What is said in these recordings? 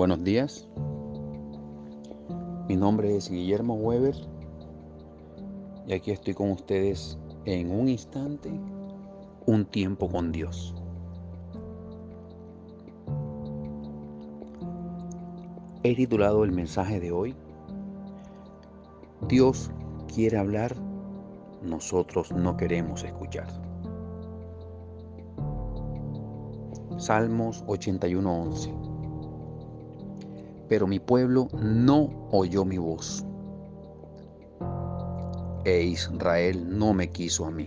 Buenos días. Mi nombre es Guillermo Weber y aquí estoy con ustedes en un instante, un tiempo con Dios. He titulado el mensaje de hoy, Dios quiere hablar, nosotros no queremos escuchar. Salmos 81:11 Pero mi pueblo no oyó mi voz, e Israel no me quiso a mí.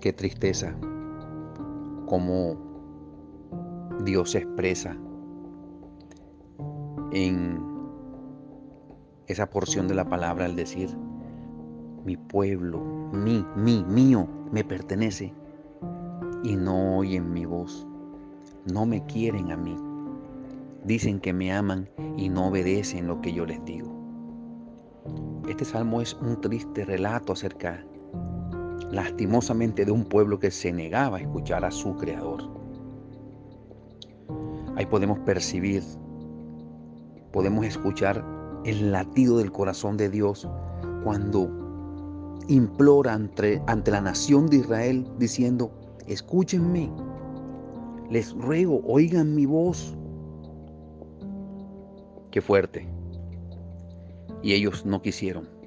Qué tristeza cómo Dios expresa en esa porción de la palabra al decir, mi pueblo, mi, mi, mío, me pertenece y no oyen mi voz, no me quieren a mí. Dicen que me aman y no obedecen lo que yo les digo. Este salmo es un triste relato acerca lastimosamente de un pueblo que se negaba a escuchar a su creador. Ahí podemos percibir, podemos escuchar el latido del corazón de Dios cuando implora ante, ante la nación de Israel diciendo, escúchenme, les ruego, oigan mi voz. Qué fuerte. Y ellos no quisieron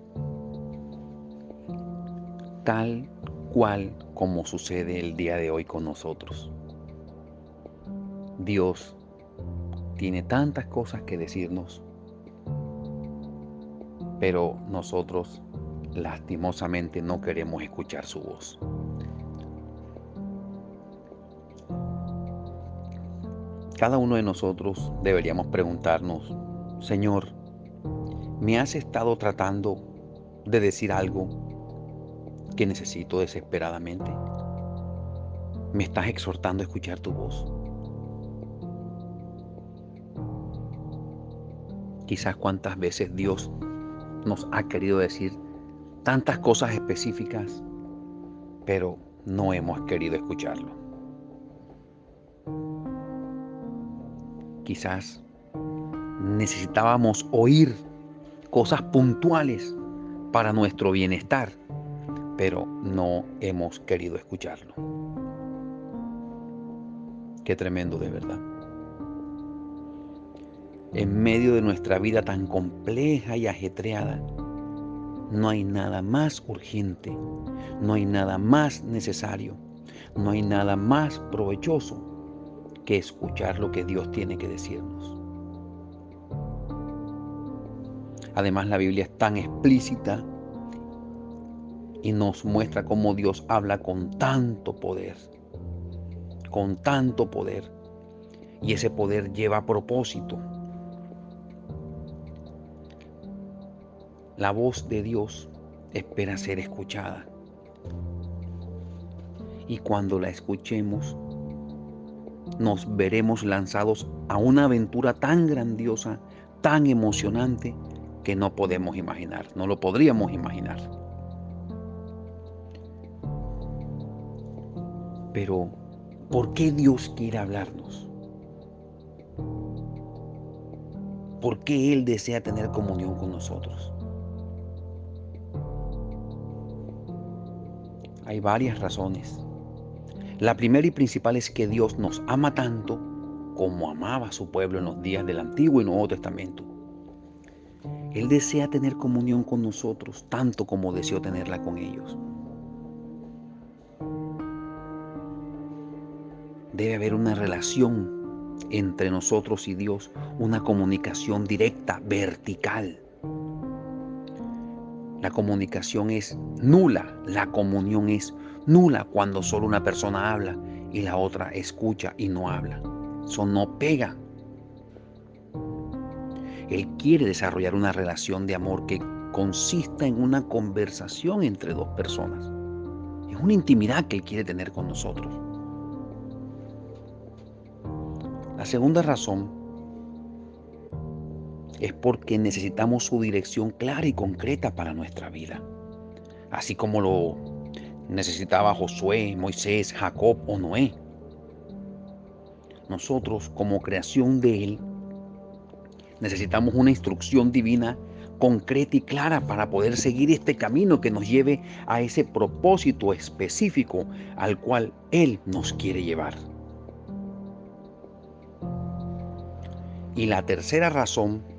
tal cual como sucede el día de hoy con nosotros. Dios tiene tantas cosas que decirnos, pero nosotros lastimosamente no queremos escuchar su voz. Cada uno de nosotros deberíamos preguntarnos, Señor, ¿me has estado tratando de decir algo que necesito desesperadamente. Me estás exhortando a escuchar tu voz. Quizás cuántas veces Dios nos ha querido decir tantas cosas específicas, pero no hemos querido escucharlo. Quizás necesitábamos oír cosas puntuales para nuestro bienestar pero no hemos querido escucharlo. Qué tremendo de verdad. En medio de nuestra vida tan compleja y ajetreada, no hay nada más urgente, no hay nada más necesario, no hay nada más provechoso que escuchar lo que Dios tiene que decirnos. Además la Biblia es tan explícita y nos muestra cómo Dios habla con tanto poder, con tanto poder. Y ese poder lleva propósito. La voz de Dios espera ser escuchada. Y cuando la escuchemos, nos veremos lanzados a una aventura tan grandiosa, tan emocionante, que no podemos imaginar, no lo podríamos imaginar. Pero, ¿por qué Dios quiere hablarnos? ¿Por qué Él desea tener comunión con nosotros? Hay varias razones. La primera y principal es que Dios nos ama tanto como amaba a su pueblo en los días del Antiguo y Nuevo Testamento. Él desea tener comunión con nosotros tanto como deseó tenerla con ellos. Debe haber una relación entre nosotros y Dios, una comunicación directa, vertical. La comunicación es nula, la comunión es nula cuando solo una persona habla y la otra escucha y no habla. Eso no pega. Él quiere desarrollar una relación de amor que consista en una conversación entre dos personas. Es una intimidad que Él quiere tener con nosotros. La segunda razón es porque necesitamos su dirección clara y concreta para nuestra vida, así como lo necesitaba Josué, Moisés, Jacob o Noé. Nosotros, como creación de Él, necesitamos una instrucción divina concreta y clara para poder seguir este camino que nos lleve a ese propósito específico al cual Él nos quiere llevar. Y la tercera razón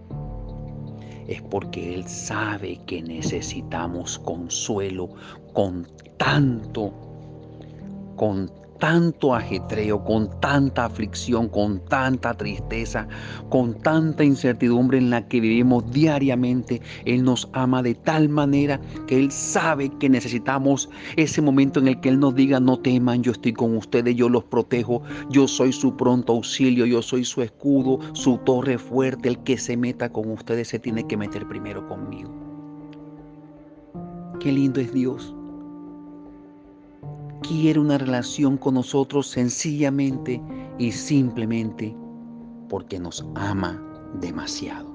es porque Él sabe que necesitamos consuelo con tanto, con tanto ajetreo, con tanta aflicción, con tanta tristeza, con tanta incertidumbre en la que vivimos diariamente. Él nos ama de tal manera que Él sabe que necesitamos ese momento en el que Él nos diga, no teman, yo estoy con ustedes, yo los protejo, yo soy su pronto auxilio, yo soy su escudo, su torre fuerte, el que se meta con ustedes se tiene que meter primero conmigo. Qué lindo es Dios quiere una relación con nosotros sencillamente y simplemente porque nos ama demasiado.